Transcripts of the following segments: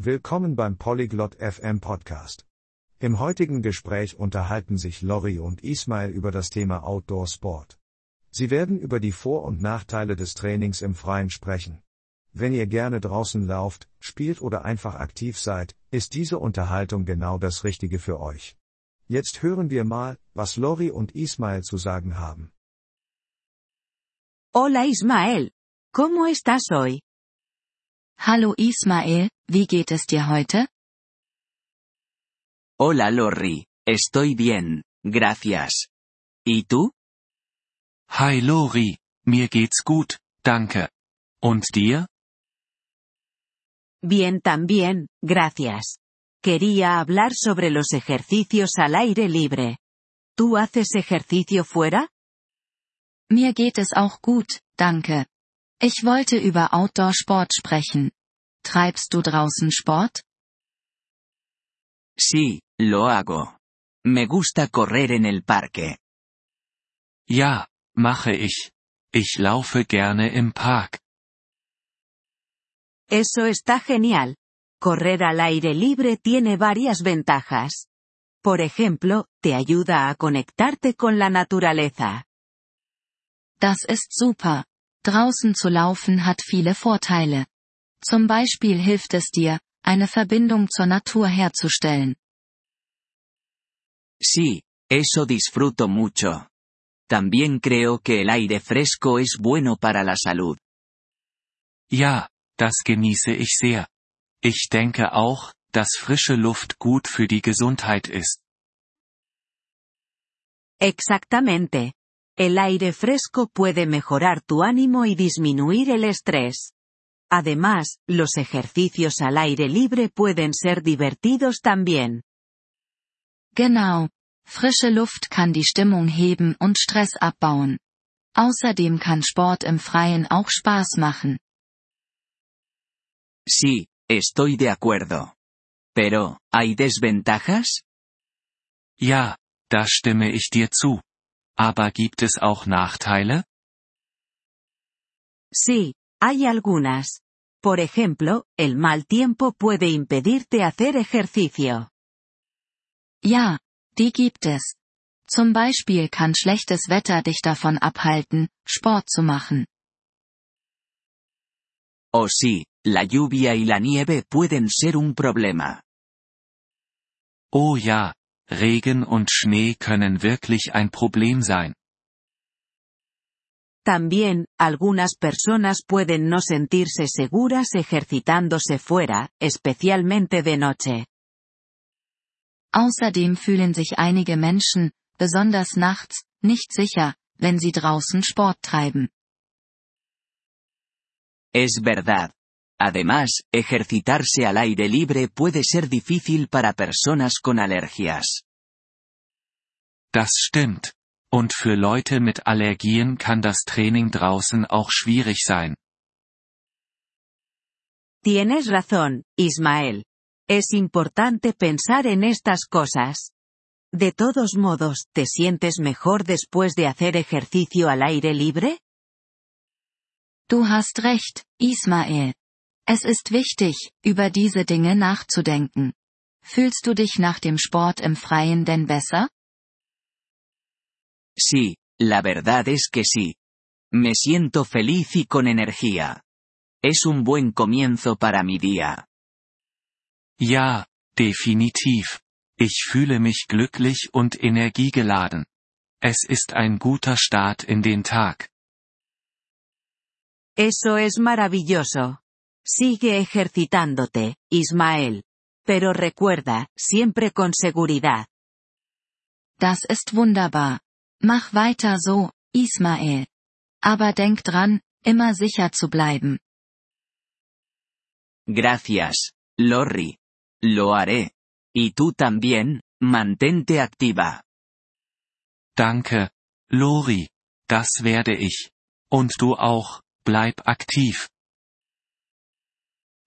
Willkommen beim Polyglot FM Podcast. Im heutigen Gespräch unterhalten sich Lori und Ismail über das Thema Outdoor Sport. Sie werden über die Vor- und Nachteile des Trainings im Freien sprechen. Wenn ihr gerne draußen lauft, spielt oder einfach aktiv seid, ist diese Unterhaltung genau das Richtige für euch. Jetzt hören wir mal, was Lori und Ismail zu sagen haben. Hola Ismael. ¿Cómo estás hoy? Hallo Ismael, wie geht es dir heute? Hola Lorri, estoy bien, gracias. ¿Y tú? Hi Lori, mir geht's gut, danke. Und dir? Bien también, gracias. Quería hablar sobre los ejercicios al aire libre. ¿Tú haces ejercicio fuera? Mir geht es auch gut, danke. Ich wollte über Outdoor-Sport sprechen. Treibst du draußen Sport? Sí, lo hago. Me gusta correr en el parque. Ja, mache ich. Ich laufe gerne im Park. Eso está genial. Correr al aire libre tiene varias ventajas. Por ejemplo, te ayuda a conectarte con la naturaleza. Das ist super. Draußen zu laufen hat viele Vorteile. Zum Beispiel hilft es dir, eine Verbindung zur Natur herzustellen. Sí, eso disfruto mucho. También creo que el aire fresco es bueno para la salud. Ja, das genieße ich sehr. Ich denke auch, dass frische Luft gut für die Gesundheit ist. Exactamente. El aire fresco puede mejorar tu ánimo y disminuir el estrés. Además, los ejercicios al aire libre pueden ser divertidos también. Genau. Frische Luft kann die Stimmung heben und Stress abbauen. Außerdem kann Sport im Freien auch Spaß machen. Sí, estoy de acuerdo. Pero, ¿hay desventajas? Ja, da stimme ich dir zu. Aber gibt es auch Nachteile? Sí, hay algunas. Por ejemplo, el mal tiempo puede impedirte hacer ejercicio. Ja, die gibt es. Zum Beispiel kann schlechtes Wetter dich davon abhalten, Sport zu machen. Oh sí, la lluvia y la nieve pueden ser un problema. Oh ja, Regen und Schnee können wirklich ein Problem sein. También, algunas personas pueden no sentirse seguras ejercitándose fuera, especialmente de noche. Außerdem fühlen sich einige Menschen, besonders nachts, nicht sicher, wenn sie draußen Sport treiben. Es verdad. Además, ejercitarse al aire libre puede ser difícil para personas con alergias. Das stimmt. Und für Leute mit Allergien kann das Training draußen auch schwierig sein. Tienes razón, Ismael. Es importante pensar en estas cosas. De todos modos, ¿te sientes mejor después de hacer ejercicio al aire libre? Du hast recht, Ismael. Es ist wichtig, über diese Dinge nachzudenken. Fühlst du dich nach dem Sport im Freien denn besser? Sí, la verdad es que sí. Me siento feliz y con energía. Es un buen comienzo para mi día. Ja, definitiv. Ich fühle mich glücklich und energiegeladen. Es ist ein guter Start in den Tag. Eso es maravilloso. Sigue ejercitándote, Ismael. Pero recuerda, siempre con seguridad. Das ist wunderbar. Mach weiter so, Ismael. Aber denk dran, immer sicher zu bleiben. Gracias, Lorri. Lo haré. Y tú también, mantente activa. Danke, Lori. Das werde ich. Und du auch, bleib aktiv.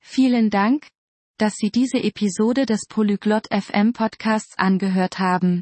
Vielen Dank, dass Sie diese Episode des Polyglot FM Podcasts angehört haben.